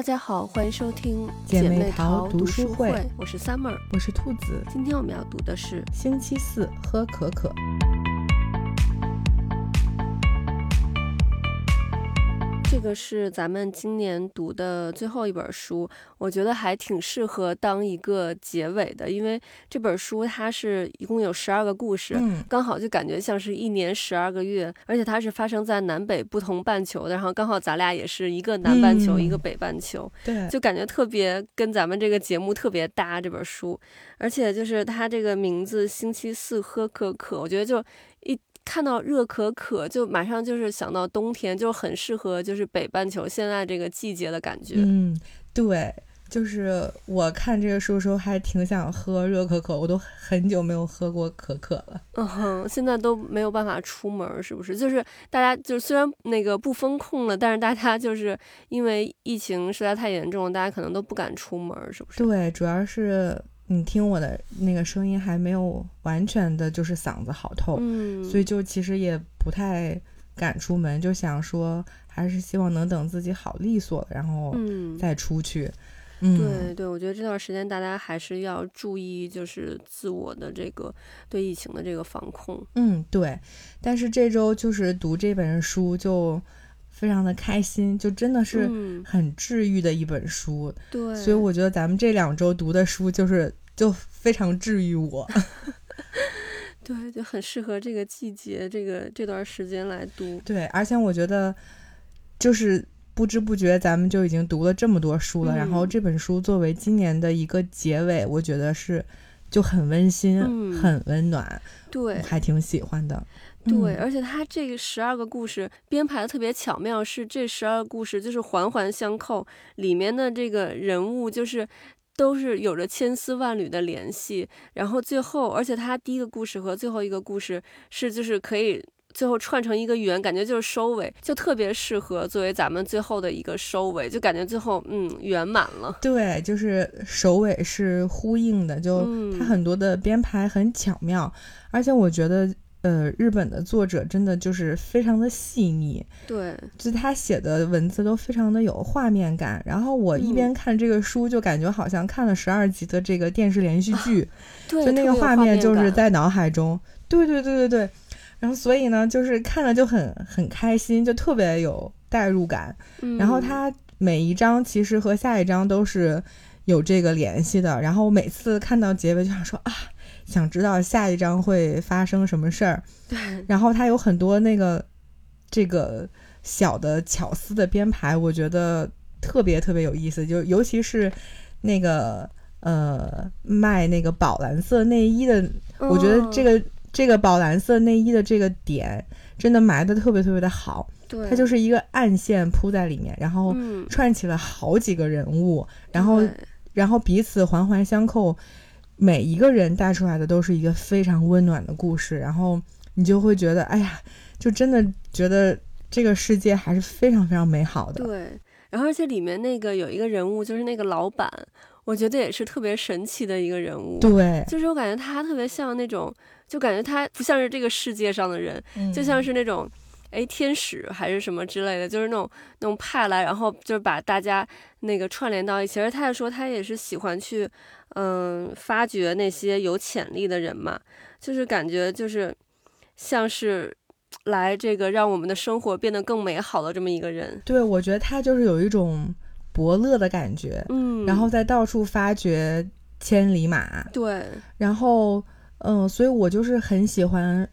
大家好，欢迎收听姐妹妹淘读读书会会，我是 Summer。我是兔子。今天我们要读的是星期四喝可可，个是咱们今年读的最后一本书，我觉得还挺适合当一个结尾的，因为这本书它是一共有十二个故事。嗯，刚好就感觉像是一年十二个月，而且它是发生在南北不同半球的，然后刚好咱俩也是一个南半球，嗯一个北半球，对，就感觉特别跟咱们这个节目特别搭。这本书，而且就是它这个名字“星期四喝可可”，我觉得就一看到热可可，就马上就是想到冬天，就很适合就是北半球现在这个季节的感觉。嗯，对，就是我看这个书的时候还挺想喝热可可，我都很久没有喝过可可了。嗯哼，现在都没有办法出门儿，是不是？就是大家就虽然那个不封控了，但是大家就是因为疫情实在太严重了，大家可能都不敢出门儿，是不是？对，主要是你听我的那个声音还没有完全的就是嗓子好透，嗯，所以就其实也不太敢出门，就想说还是希望能等自己好利索了，然后嗯，再出去。嗯，对对，我觉得这段时间大家还是要注意，就是自我的这个对疫情的这个防控。嗯，对。但是这周就是读这本书就非常的开心，就真的是嗯，很治愈的一本书。对，所以我觉得咱们这两周读的书就是就非常治愈我。对就很适合这个季节，这个这段时间来读。对，而且我觉得就是不知不觉咱们就已经读了这么多书了，然后嗯这本书作为今年的一个结尾，我觉得是就很温馨、嗯很温暖，对还挺喜欢的。对，嗯而且他这个十二个故事编排的特别巧妙，是这十二个故事就是环环相扣，里面的这个人物就是。都是有着千丝万缕的联系，然后最后，而且他第一个故事和最后一个故事是就是可以最后串成一个圆，感觉就是收尾，就特别适合作为咱们最后的一个收尾，就感觉最后嗯圆满了。对，就是首尾是呼应的，就嗯它很多的编排很巧妙，而且我觉得，呃，日本的作者真的就是非常的细腻，对，就他写的文字都非常的有画面感。然后我一嗯边看这个书，就感觉好像看了十二集的这个电视连续剧，对，就那个画面就是在脑海中。对对对对对。然后所以呢，就是看了就很很开心，就特别有代入感。然后嗯它每一章其实和下一章都是有这个联系的。然后我每次看到结尾就想说啊，想知道下一章会发生什么事儿。对 然后它有很多那个这个小的巧思的编排，我觉得特别特别有意思。就尤其是那个呃卖那个宝蓝色内衣的，我觉得这个个这个宝蓝色内衣的这个点真的埋的特别特别的好。对，它就是一个暗线铺在里面，然后嗯，串起了好几个人物，然后然后彼此环环相扣，每一个人带出来的都是一个非常温暖的故事，然后你就会觉得，哎呀，就真的觉得这个世界还是非常非常美好的。对，然后而且里面那个有一个人物，就是那个老板，我觉得也是特别神奇的一个人物。，对，就是我感觉他特别像那种，就感觉他不像是这个世界上的人，就嗯像是那种。哎，天使还是什么之类的，就是那种那种派来，然后就是把大家那个串联到一起。而他也说，他也是喜欢去，嗯，发掘那些有潜力的人嘛，就是感觉就是像是来这个让我们的生活变得更美好的这么一个人。对，我觉得他就是有一种伯乐的感觉，嗯，然后在到处发掘千里马，对，然后，嗯，所以我就是很喜欢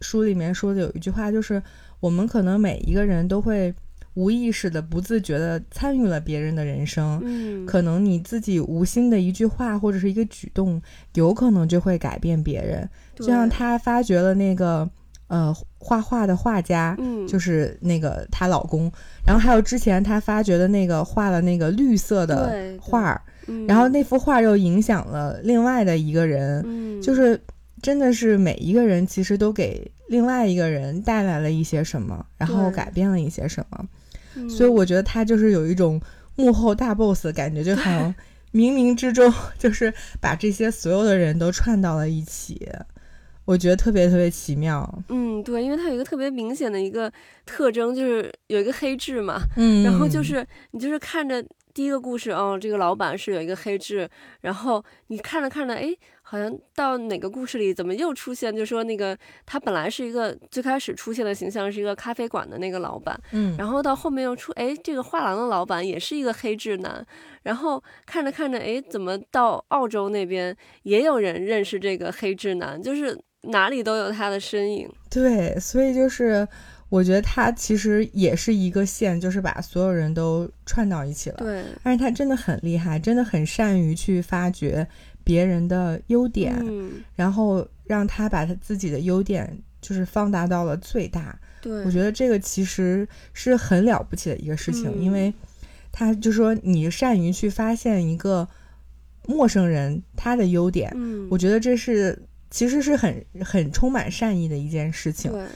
书里面说的有一句话，就是我们可能每一个人都会无意识的、不自觉的参与了别人的人生。嗯，可能你自己无心的一句话或者是一个举动，有可能就会改变别人。就像对，她发掘了那个呃画画的画家，嗯，就是那个她老公，然后还有之前她发掘的那个画了那个绿色的画，儿，对然后那幅画又影响了另外的一个人。嗯，就是真的是每一个人其实都给另外一个人带来了一些什么，然后改变了一些什么，嗯，所以我觉得他就是有一种幕后大 boss 的感觉，就好像冥冥之中就是把这些所有的人都串到了一起，我觉得特别特别奇妙。嗯，对，因为它有一个特别明显的一个特征，就是有一个黑痣嘛，嗯，然后就是你就是看着第一个故事哦，这个老板是有一个黑痣，然后你看着看着，哎，好像到哪个故事里怎么又出现？就说那个他本来是一个最开始出现的形象是一个咖啡馆的那个老板，嗯，然后到后面又出，哎，这个画廊的老板也是一个黑痣男，然后看着看着，哎，怎么到澳洲那边也有人认识这个黑痣男？就是哪里都有他的身影。对，所以就是我觉得他其实也是一个线，就是把所有人都串到一起了。对，但是他真的很厉害，真的很善于去发掘别人的优点，嗯，然后让他把他自己的优点就是放大到了最大。对，我觉得这个其实是很了不起的一个事情，嗯因为他就说你善于去发现一个陌生人他的优点，嗯，我觉得这是其实是很很充满善意的一件事情，对，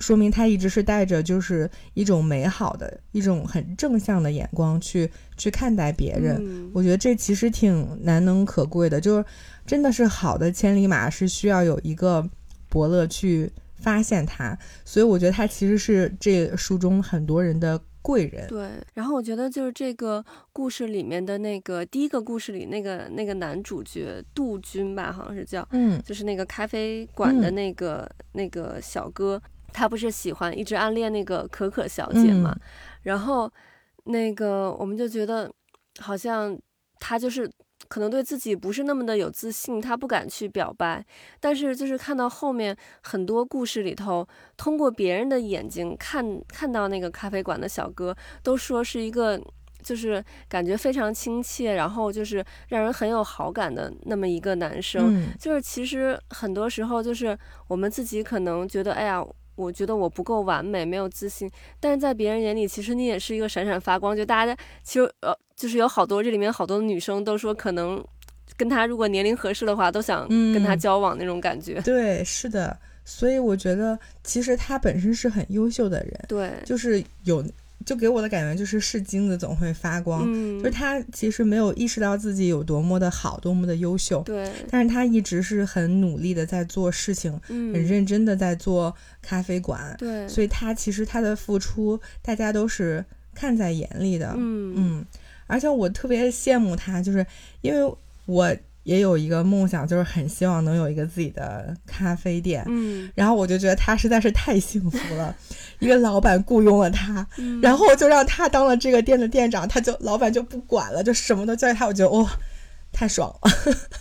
说明他一直是带着就是一种美好的一种很正向的眼光去去看待别人。嗯我觉得这其实挺难能可贵的，就是真的是好的千里马是需要有一个伯乐去发现它，所以我觉得他其实是这书中很多人的贵人。对，然后我觉得就是这个故事里面的那个第一个故事里那个那个男主角杜军吧，好像是叫，嗯就是那个咖啡馆的嗯那个、那个小哥，他不是喜欢一直暗恋那个可可小姐嘛，嗯然后那个我们就觉得好像他就是。可能对自己不是那么的有自信，他不敢去表白。但是就是看到后面很多故事里头，通过别人的眼睛看看到那个咖啡馆的小哥，都说是一个就是感觉非常亲切，然后就是让人很有好感的那么一个男生。嗯就是其实很多时候就是我们自己可能觉得，哎呀。我觉得我不够完美，没有自信，但是在别人眼里，其实你也是一个闪闪发光。就大家其实呃，就是有好多这里面好多女生都说，可能跟他如果年龄合适的话，都想跟他嗯交往那种感觉。对，是的，所以我觉得其实他本身是很优秀的人，对，就是有就给我的感觉就是是金子总会发光，嗯。就是，他其实没有意识到自己有多么的好，多么的优秀，对，但是他一直是很努力的在做事情，嗯，很认真的在做咖啡馆，对，所以他其实他的付出大家都是看在眼里的，嗯。嗯，而且我特别羡慕他，就是因为我也有一个梦想，就是很希望能有一个自己的咖啡店。嗯，然后我就觉得他实在是太幸福了，一个老板雇佣了他，嗯然后就让他当了这个店的店长，他就老板就不管了，就什么都交给他。我觉得哇、太爽了！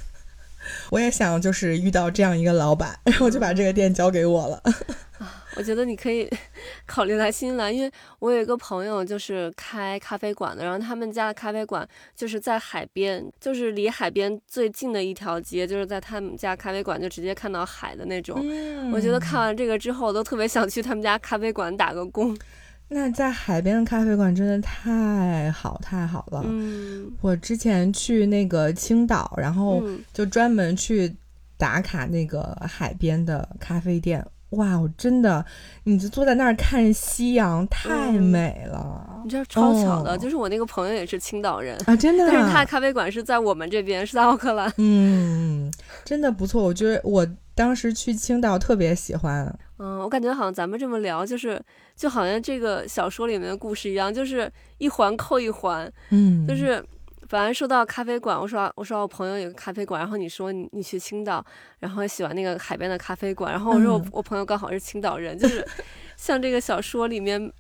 我也想就是遇到这样一个老板，然后就把这个店交给我了。我觉得你可以 考虑来新西兰，因为我有一个朋友就是开咖啡馆的，然后他们家的咖啡馆就是在海边，就是离海边最近的一条街，就是在他们家咖啡馆就直接看到海的那种。嗯我觉得看完这个之后，我都特别想去他们家咖啡馆打个工。那在海边的咖啡馆真的太好太好了。嗯，我之前去那个青岛，然后嗯就专门去打卡那个海边的咖啡店。哇，我真的，你就坐在那儿看夕阳，太嗯美了、你知道超巧的，哦就是我那个朋友也是青岛人，啊！真的、啊，但是他的咖啡馆是在我们这边，是在奥克兰。嗯，真的不错。我觉得我当时去青岛特别喜欢。嗯，我感觉好像咱们这么聊，就是就好像这个小说里面的故事一样，就是一环扣一环，嗯，就是。本来说到咖啡馆，我说我说我朋友有个咖啡馆，然后你说你你去青岛，然后喜欢那个海边的咖啡馆，然后我说我、嗯我朋友刚好是青岛人，就是 像这个小说里面，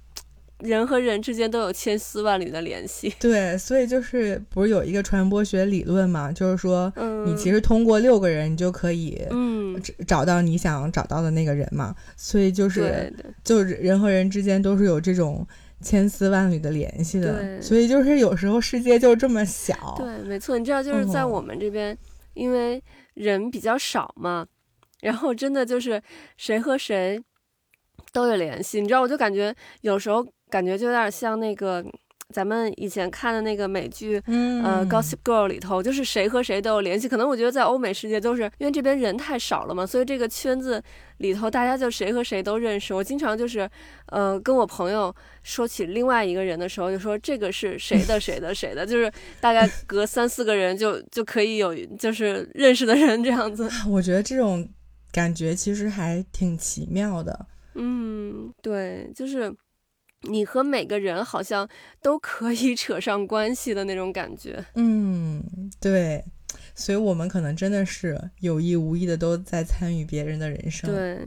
人和人之间都有千丝万缕的联系。对，所以就是不是有一个传播学理论嘛？就是说，嗯，你其实通过六个人，你就可以嗯，找找到你想找到的那个人嘛。所以就是就是人和人之间都是有这种千丝万缕的联系的。对所以就是有时候世界就这么小。对，没错，你知道，就是在哦我们这边，因为人比较少嘛，然后真的就是谁和谁都有联系。你知道，我就感觉有时候感觉就有点像那个咱们以前看的那个美剧。嗯，呃，《Gossip Girl》里头就是谁和谁都有联系，可能我觉得在欧美世界都是因为这边人太少了嘛，所以这个圈子里头大家就谁和谁都认识。我经常就是，呃，跟我朋友说起另外一个人的时候，就说这个是谁的 谁的谁的，就是大概隔三四个人就就可以有就是认识的人这样子。我觉得这种感觉其实还挺奇妙的。嗯，对，就是你和每个人好像 都可以扯上关系的那种感觉。嗯，对，所以我们可能真的是有意无意的都在参与别人的人生。对，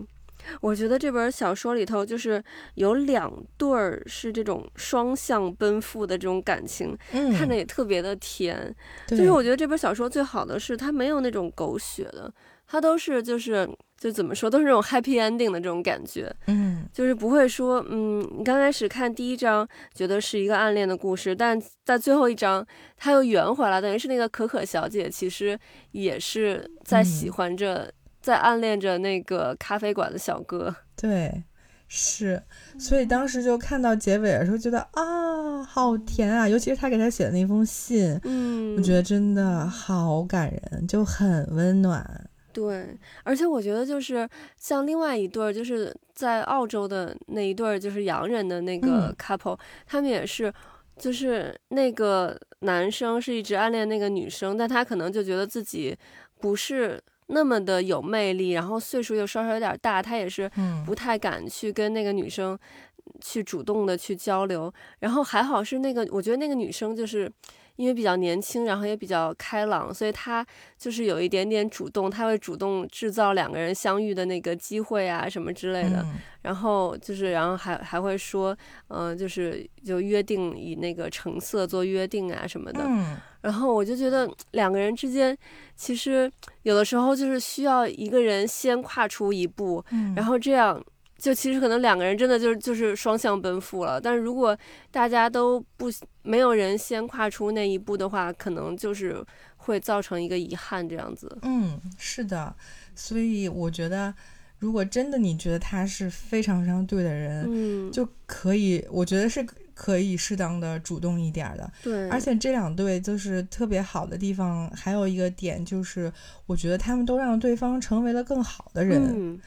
我觉得这本小说里头就是有两对儿是这种双向奔赴的这种感情，嗯，看着也特别的甜。就是我觉得这本小说最好的是它没有那种狗血的，它都是就是就怎么说都是那种 happy ending 的这种感觉。嗯就是不会说，嗯，你刚开始看第一章觉得是一个暗恋的故事，但在最后一章他又圆回来，等于是那个可可小姐其实也是在喜嗯欢着，在暗恋着那个咖啡馆的小哥。对，是，所以当时就看到结尾的时候，觉得啊，好甜啊！尤其是他给他写的那封信，嗯，我觉得真的好感人，就很温暖。对，而且我觉得就是像另外一对儿，就是在澳洲的那一对儿，就是洋人的那个嗯 couple，、他们也是，就是那个男生是一直暗恋那个女生，但他可能就觉得自己不是那么的有魅力，然后岁数又稍稍有点大，他也是嗯不太敢去跟那个女生去主动的去交流。然后还好是那个，我觉得那个女生就是因为比较年轻，然后也比较开朗，所以他就是有一点点主动，他会主动制造两个人相遇的那个机会啊什么之类的。嗯然后就是，然后还还会说，嗯、就是就约定以那个成色做约定啊什么的。嗯然后我就觉得两个人之间，其实有的时候就是需要一个人先跨出一步，嗯，然后这样就其实可能两个人真的就是就是双向奔赴了。但是如果大家都不没有人先跨出那一步的话，可能就是会造成一个遗憾这样子。嗯，是的，所以我觉得，如果真的你觉得他是非常非常对的人，嗯，就可以，我觉得是可以适当的主动一点儿的。对，而且这两对就是特别好的地方，还有一个点就是，我觉得他们都让对方成为了更好的人。嗯，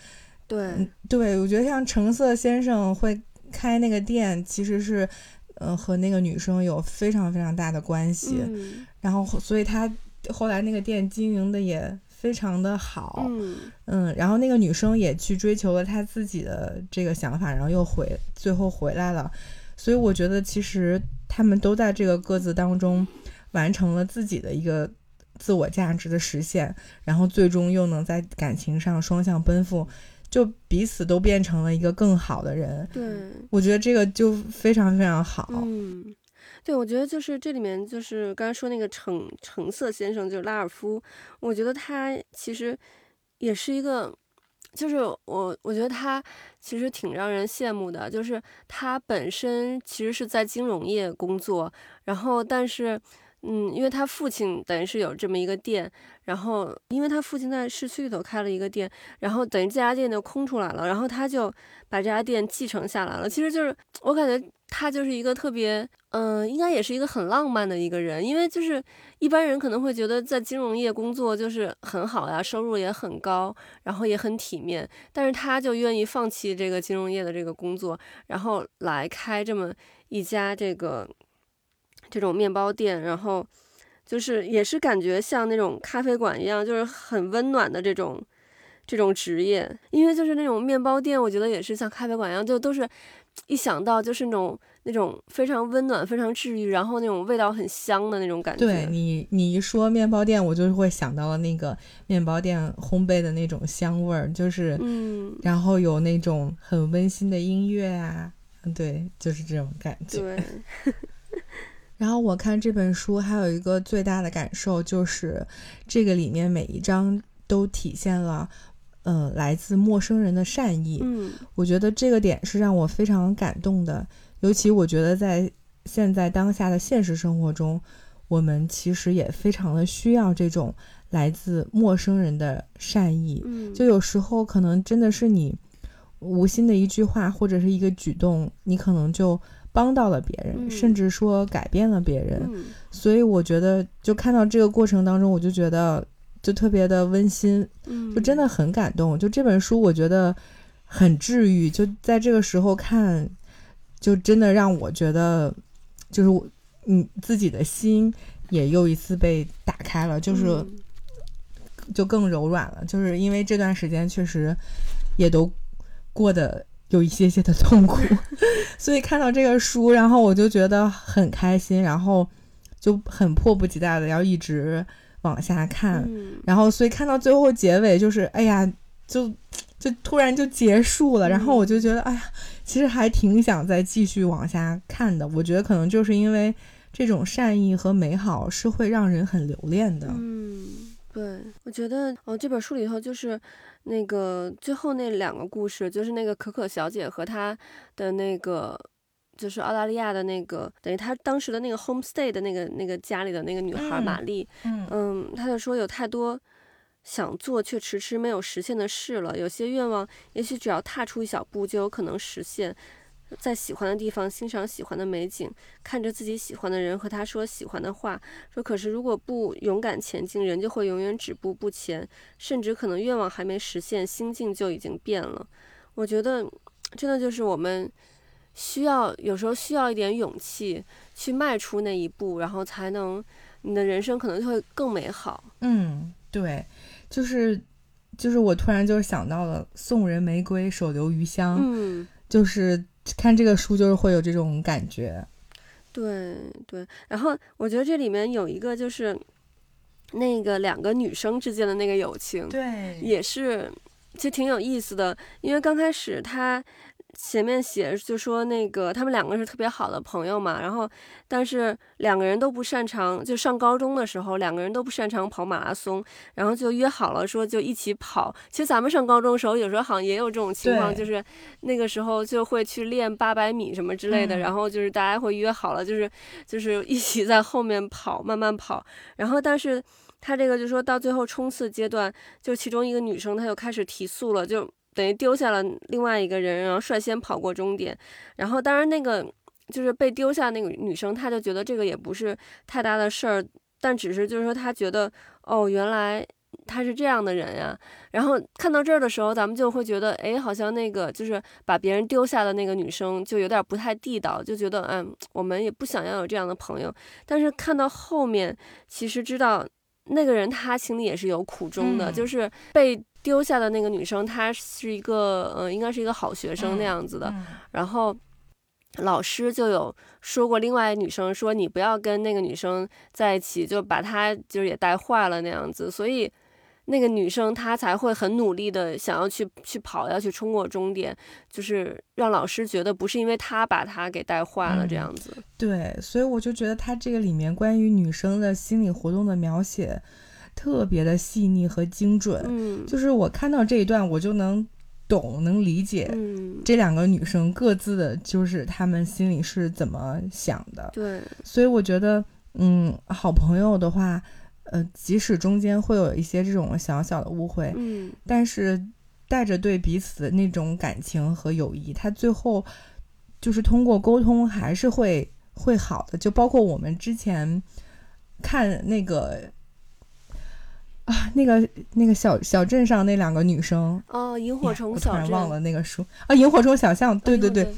对，嗯，对，我觉得像橙色先生会开那个店，其实是，呃，和那个女生有非常非常大的关系。嗯然后，所以他后来那个店经营的也非常的好。嗯嗯，然后那个女生也去追求了她自己的这个想法，然后又回，最后回来了。所以我觉得其实他们都在这个各自当中完成了自己的一个自我价值的实现，然后最终又能在感情上双向奔赴，就彼此都变成了一个更好的人。对。我觉得这个就非常非常好。嗯，对，我觉得就是这里面就是刚才说那个橙橙色先生，就是拉尔夫，我觉得他其实也是一个，就是我我觉得他其实挺让人羡慕的，就是他本身其实是在金融业工作，然后但是。嗯，因为他父亲等于是有这么一个店，然后因为他父亲在市区里头开了一个店，然后等于这家店就空出来了，然后他就把这家店继承下来了。其实就是我感觉他就是一个特别，嗯、应该也是一个很浪漫的一个人，因为就是一般人可能会觉得在金融业工作就是很好呀，收入也很高，然后也很体面，但是他就愿意放弃这个金融业的这个工作，然后来开这么一家这个这种面包店，然后就是也是感觉像那种咖啡馆一样，就是很温暖的这种。这种职业，因为就是那种面包店，我觉得也是像咖啡馆一样，就都是一想到就是那种那种非常温暖、非常治愈，然后那种味道很香的那种感觉。对你，你一说面包店，我就会想到了那个面包店烘焙的那种香味儿，就是，嗯，然后有那种很温馨的音乐啊，嗯对，就是这种感觉。对，然后我看这本书还有一个最大的感受就是，这个里面每一章都体现了，呃，来自陌生人的善意。嗯我觉得这个点是让我非常感动的，尤其我觉得在现在当下的现实生活中，我们其实也非常的需要这种来自陌生人的善意。嗯，就有时候可能真的是你无心的一句话或者是一个举动，你可能就帮到了别人，嗯甚至说改变了别人。嗯所以我觉得，就看到这个过程当中，我就觉得就特别的温馨，嗯，就真的很感动。就这本书，我觉得很治愈。就在这个时候看，就真的让我觉得，就是我你自己的心也又一次被打开了，就是嗯就更柔软了。就是因为这段时间确实也都过得有一些些的痛苦，所以看到这个书，然后我就觉得很开心，然后就很迫不及待的要一直往下看，嗯。然后所以看到最后结尾就是，哎呀，就就突然就结束了，然后我就觉得，哎呀，其实还挺想再继续往下看的。我觉得可能就是因为这种善意和美好是会让人很留恋的。嗯，对，我觉得哦，这本书里头就是那个最后那两个故事，就是那个可可小姐和她的那个。就是澳大利亚的那个，等于她当时的那个 homestay 的那个那个家里的那个女孩嗯玛丽，嗯嗯，她就说有太多想做却迟迟没有实现的事了，有些愿望也许只要踏出一小步就有可能实现。在喜欢的地方欣赏喜欢的美景，看着自己喜欢的人和他说喜欢的话，说可是如果不勇敢前进，人就会永远止步不前，甚至可能愿望还没实现，心境就已经变了。我觉得真的就是我们需要有时候需要一点勇气去迈出那一步，然后才能你的人生可能就会更美好。嗯，对，就是就是我突然就是想到了“送人玫瑰，手留余香”，嗯，就是看这个书就是会有这种感觉。对对。然后我觉得这里面有一个就是那个两个女生之间的那个友情，对也是其实挺有意思的，因为刚开始他前面写就说那个他们两个是特别好的朋友嘛，然后但是两个人都不擅长，就上高中的时候两个人都不擅长跑马拉松，然后就约好了说就一起跑。其实咱们上高中的时候有时候好像也有这种情况，就是那个时候就会去练八百米什么之类的，嗯然后就是大家会约好了，就是就是一起在后面跑，慢慢跑，然后但是。他这个就说到最后冲刺阶段，就其中一个女生，她就开始提速了，就等于丢下了另外一个人，然后率先跑过终点。然后当然那个就是被丢下那个女生，她就觉得这个也不是太大的事儿，但只是就是说她觉得哦，原来她是这样的人呀。然后看到这儿的时候，咱们就会觉得，哎，好像那个就是把别人丢下的那个女生就有点不太地道，就觉得嗯，我们也不想要有这样的朋友。但是看到后面，其实知道。那个人他心里也是有苦衷的，嗯就是被丢下的那个女生，她是一个呃，应该是一个好学生那嗯样子的。嗯然后老师就有说过，另外女生说你不要跟那个女生在一起，就把她就是也带坏了那样子。所以那个女生她才会很努力的想要去去跑，要去冲过终点，就是让老师觉得不是因为她把她给带坏了嗯这样子。对，所以我就觉得他这个里面关于女生的心理活动的描写特别的细腻和精准。嗯，就是我看到这一段，我就能懂、能理解嗯，这两个女生各自的，就是她们心里是怎么想的。对，所以我觉得，嗯，好朋友的话，呃，即使中间会有一些这种小小的误会，嗯但是带着对彼此的那种感情和友谊，他最后就是通过沟通还是会会好的。就包括我们之前看那个啊，那个那个小小镇上那两个女生。哦，萤火虫小镇，然忘了那个书啊，《萤火虫小巷》，对对对，对，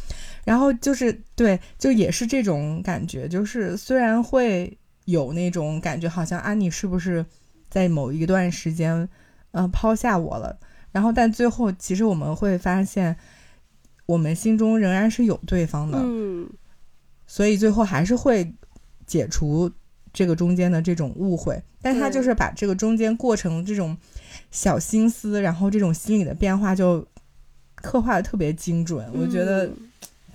然后就是对，就也是这种感觉，就是虽然会有那种感觉，好像安妮是不是在某一段时间，呃，抛下我了，然后但最后其实我们会发现，我们心中仍然是有对方的，嗯，所以最后还是会解除这个中间的这种误会，但他就是把这个中间过程这种小心思，然后这种心理的变化就刻画的特别精准，我觉得嗯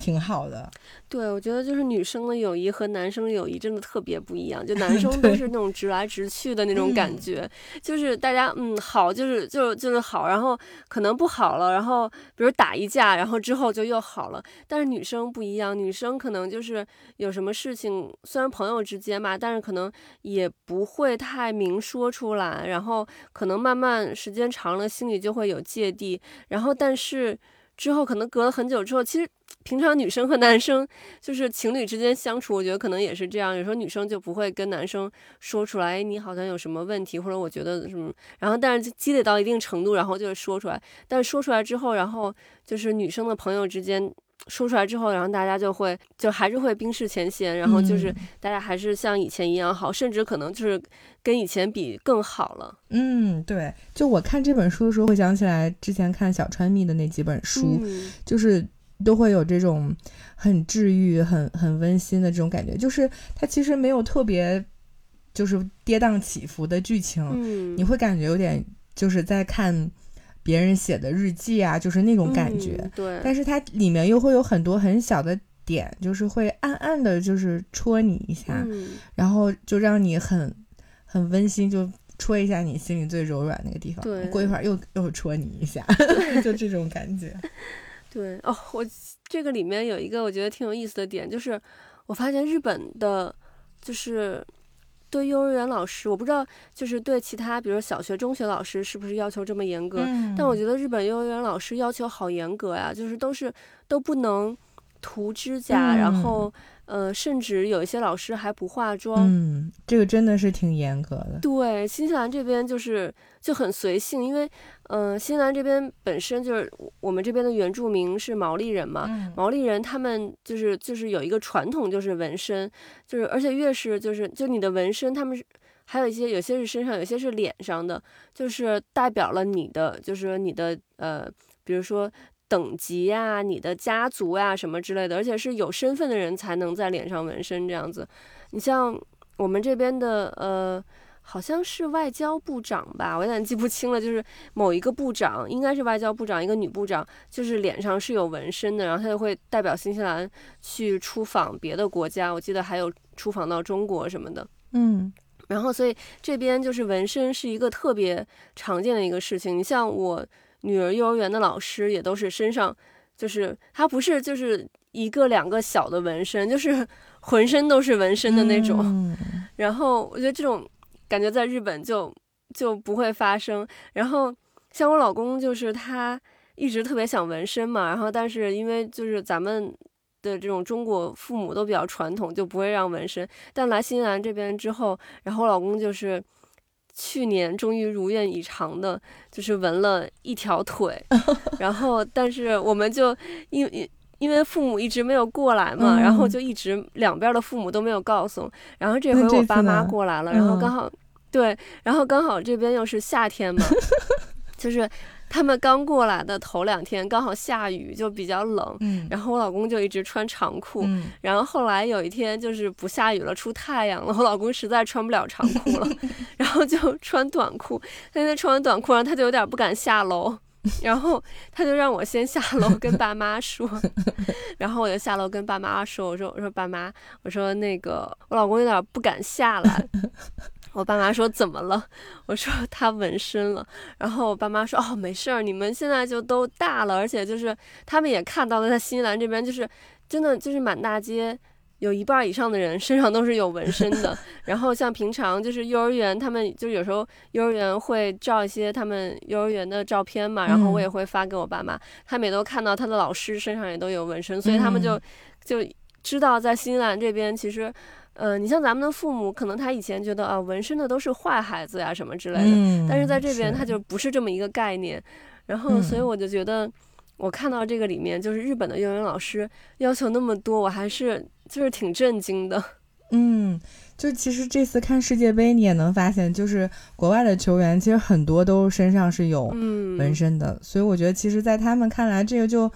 挺好的。对，我觉得就是女生的友谊和男生的友谊真的特别不一样，就 男生都是那种直来直去的那种感嗯觉，就是大家嗯好就是就是就是好，然后可能不好了，然后比如打一架，然后之后就又好了。但是女生不一样，女生可能就是有什么事情，虽然朋友之间嘛，但是可能也不会太明说出来，然后可能慢慢时间长了，心里就会有芥蒂，然后但是。之后可能隔了很久之后，其实平常女生和男生就是情侣之间相处，我觉得可能也是这样。有时候女生就不会跟男生说出来，你好像有什么问题，或者我觉得什么，然后但是积累到一定程度，然后就说出来。但是说出来之后，然后就是女生的朋友之间说出来之后，然后大家就会就还是会冰释前嫌，然后就是嗯大家还是像以前一样好，甚至可能就是跟以前比更好了。嗯，对，就我看这本书的时候，会想起来之前看小川蜜的那几本书，嗯就是都会有这种很治愈、很很温馨的这种感觉。就是它其实没有特别就是跌宕起伏的剧情，嗯，你会感觉有点就是在看别人写的日记啊，就是那种感觉。嗯对，但是它里面又会有很多很小的点，就是会暗暗的，就是戳你一下，嗯然后就让你很很温馨，就戳一下你心里最柔软那个地方。对过一会儿又又戳你一下，就这种感觉。对哦，我这个里面有一个我觉得挺有意思的点，就是我发现日本的，就是对幼儿园老师，我不知道就是对其他，比如说小学、中学老师是不是要求这么严格，嗯但我觉得日本幼儿园老师要求好严格呀，就是都是都不能涂指甲，然嗯。后呃，甚至有一些老师还不化妆。嗯，这个真的是挺严格的。对，新西兰这边就是就很随性，因为嗯、呃新西兰这边本身就是我们这边的原住民是毛利人嘛，嗯毛利人他们就是就是有一个传统，就是纹身，就是而且越是就是就你的纹身，他们是还有一些有些是身上，有些是脸上的，就是代表了你的就是你的呃，比如说等级呀、你的家族呀、什么之类的，而且是有身份的人才能在脸上纹身这样子。你像我们这边的呃。好像是外交部长吧，我有点记不清了。就是某一个部长，应该是外交部长，一个女部长，就是脸上是有纹身的，然后她就会代表新西兰去出访别的国家，我记得还有出访到中国什么的。嗯然后，所以这边就是纹身是一个特别常见的一个事情。你像我女儿幼儿园的老师也都是身上，就是她不是就是一个两个小的纹身，就是 浑身都是纹身的那种。嗯然后我觉得这种感觉在日本就就不会发生。然后像我老公，就是他一直特别想纹身嘛，然后但是因为就是咱们的这种中国父母都比较传统，就不会让纹身。但来新西兰这边之后，然后我老公就是。去年终于如愿以偿的，就是纹了一条腿，然后但是我们就因因因为父母一直没有过来嘛，嗯然后就一直两边的父母都没有告诉，然后这回我爸妈过来了，然后嗯。刚好对，然后刚好这边又是夏天嘛，就是他们刚过来的头两天刚好下雨，就比较冷，嗯然后我老公就一直穿长裤，嗯然后后来有一天就是不下雨了，出太阳了，我老公实在穿不了长裤了，然后就穿短裤。他那天穿完短裤，然后他就有点不敢下楼，然后他就让我先下楼 跟爸妈说，然后我就下楼跟爸妈说，我说我说爸妈，我说那个我老公有点不敢下来。我爸妈说怎么了？我说 他纹身了。然后我爸妈说哦没事儿，你们现在就都大了，而且就是他们也看到了，在新西兰这边就是真的就是满大街有一半儿以上的人 身上都是有纹身的。然后像平常就是幼儿园，他们就有时候幼儿园会照一些他们幼儿园的照片嘛，然后我也会发给我爸妈，他们也都看到他的老师身上也都有纹身，所以他们就就知道在新西兰这边其实。呃，你像咱们的父母，可能他以前觉得啊，纹身的都是坏孩子呀什么之类的，嗯，但是在这边他就不是这么一个概念，然后所以嗯。我就觉得，我看到这个里面就是日本的幼儿园老师要求那么多，我还是就是挺震惊的。嗯，就其实这次看世界杯，你也能发现，就是国外的球员其实很多都身上是有嗯，纹身的，所以我觉得其实，在他们看来，这个就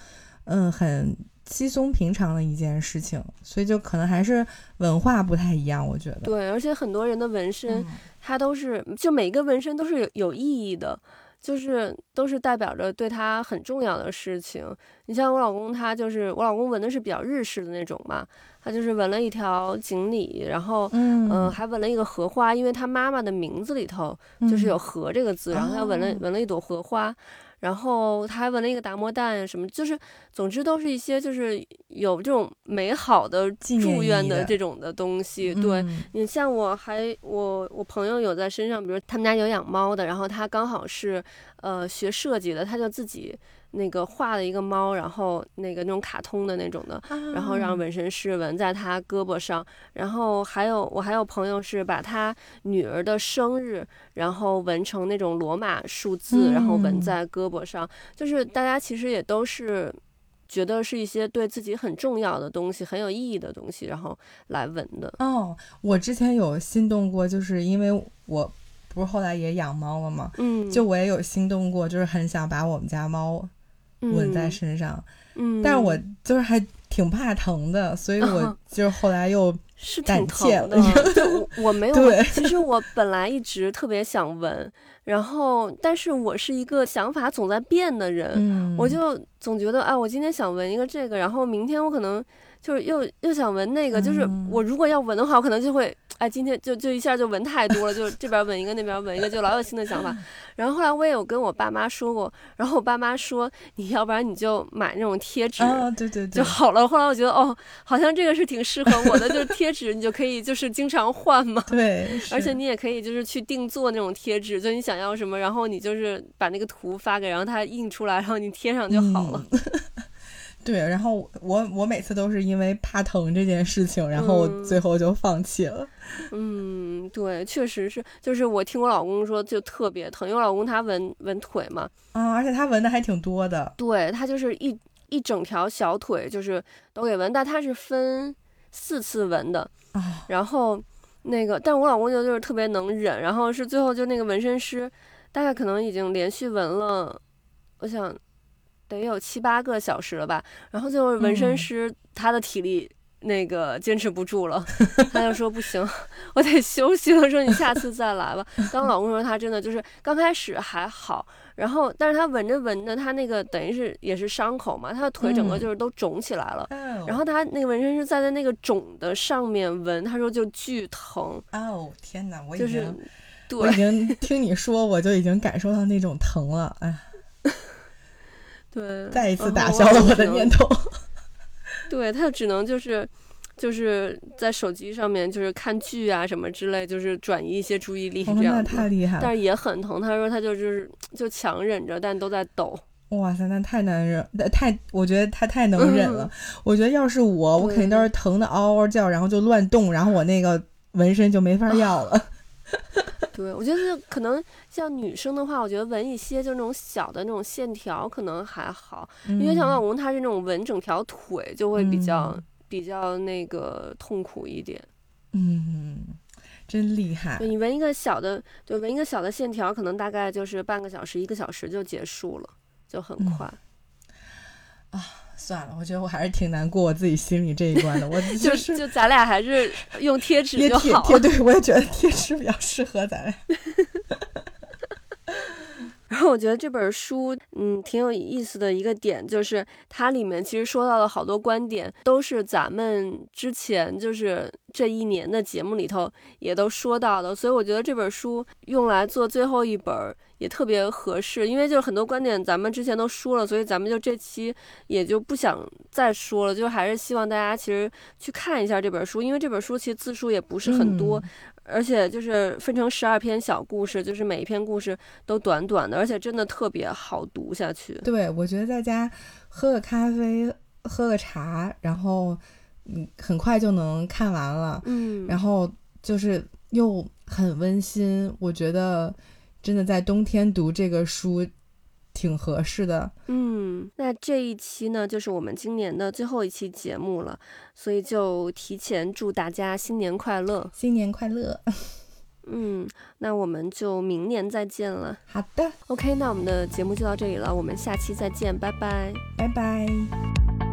嗯很稀松平常的一件事情，所以就可能还是文化不太一样，我觉得。对，而且很多人的纹身，嗯它都是就每个纹身都是有有意义的。就是都是代表着对他很重要的事情。你像我老公，他就是我老公纹的是比较日式的那种嘛，他就是纹了一条锦鲤，然后嗯呃还纹了一个荷花，因为他妈妈的名字里头就是有“荷”这个字，然后他纹了哦纹了一朵荷花，然后他还纹了一个达摩蛋什么，就是总之都是一些就是有这种美好的祝愿的这种的东西。对嗯你像我还我我朋友有在身上，比如他们家有养猫的，然后他刚好是呃学设计的，他就自己那个画了一个猫，然后那个那种卡通的那种的，然后让啊纹身师纹在他胳膊上，然后还有我还有朋友是把他女儿的生日，然后纹成那种罗马数字，然后纹嗯在胳膊上，就是大家其实也都是。觉得是一些对自己很重要的东西、很有意义的东西，然后来纹的。哦，我之前有心动过，就是因为我不是后来也养猫了吗？嗯，就我也有心动过，就是很想把我们家猫纹在身上，嗯，但是我就是还挺怕疼的，所以我就是后来又是胆挺疼怯了我我没有 对，其实我本来一直特别想纹，然后但是我是一个想法总在变的人，嗯，我就总觉得，哎，我今天想纹一个这个，然后明天我可能就是又又想纹那个，就是嗯。我如果要纹的话，我可能就会，哎，今天就就一下就纹太多了，就这边纹一个，那边纹一个，就老有新的想法。然后后来我也有跟我爸妈说过，然后我爸妈说，你要不然你就买那种贴纸。啊，对对对就，好了。后来我觉得，哦，好像这个是挺适合我的，就是贴纸，你就可以就是经常换嘛。对，而且你也可以就是去定做那种贴纸，就你想要什么，然后你就是把那个图发给，然后他印出来，然后你贴上就好了。嗯 对，然后我我每次都是因为怕疼这件事情，然后最后就放弃了。嗯，对，确实是，就是我听我老公说就特别疼，因为我老公他纹纹腿嘛，啊，而且他纹的还挺多的。对他就是一一整条小腿就是都给纹，但他是分四次纹的，啊，然后那个，但我老公就就是特别能忍，然后是最后就那个纹身师，大概可能已经连续纹了，我想得有七八个小时了吧，然后最后纹身嗯师他的体力。那个坚持不住了，他就说不行，我得休息了。说你下次再来吧。但我老公说他真的就是刚开始还好，然后但是他纹着纹着，他那个等于是也是伤口嘛，他的腿整个嗯就是都肿起来了。嗯然后他那个纹身师在在那个肿的上面纹，他说就巨疼，哦，天哪，我已经、就是我已经听你说，我就已经感受到那种疼了。哎，对，再一次打消了我的念头。对他只能就是就是在手机上面就是看剧啊什么之类，就是转移一些注意力这样那。太厉害了！但是也很疼，他说他就就是就强忍着，但都在抖。哇塞，那太难忍，呃太，我觉得他太能忍了。我觉得要是我，我肯定都是疼的嗷嗷叫，然后就乱动，然后我那个纹身就没法要了。对，我觉得可能像女生的话，我觉得纹一些就那种小的那种线条可能还好，因为像我老公他是那种纹整条腿就会比较、嗯比较那个痛苦一点。嗯，真厉害。你纹一个小的，对，纹一个小的线条，可能大概就是半个小时、一个小时就结束了，就很嗯快。算了，我觉得我还是挺难过我自己心里这一关的。我 就就是就咱俩还是用贴纸贴就好贴贴，对我也觉得贴纸比较适合咱俩。然后我觉得这本书，嗯，挺有意思的一个点，就是它里面其实说到了好多观点，都是咱们之前就是这一年的节目里头也都说到的，所以我觉得这本书用来做最后一本儿也特别合适，因为就是很多观点咱们之前都说了，所以咱们就这期也就不想再说了，就还是希望大家其实去看一下这本书，因为这本书其实字数也不是很多，嗯而且就是分成十二篇小故事，就是每一篇故事都短短的，而且真的特别好读下去。对，我觉得在家喝个咖啡，喝个茶，然后嗯，很快就能看完了。嗯，然后就是又很温馨，我觉得真的在冬天读这个书挺合适的。嗯，那这一期呢，就是我们今年的最后一期节目了，所以就提前祝大家新年快乐。新年快乐！嗯，那我们就明年再见了。好的，OK，那我们的节目就到这里了，我们下期再见，拜拜。拜拜。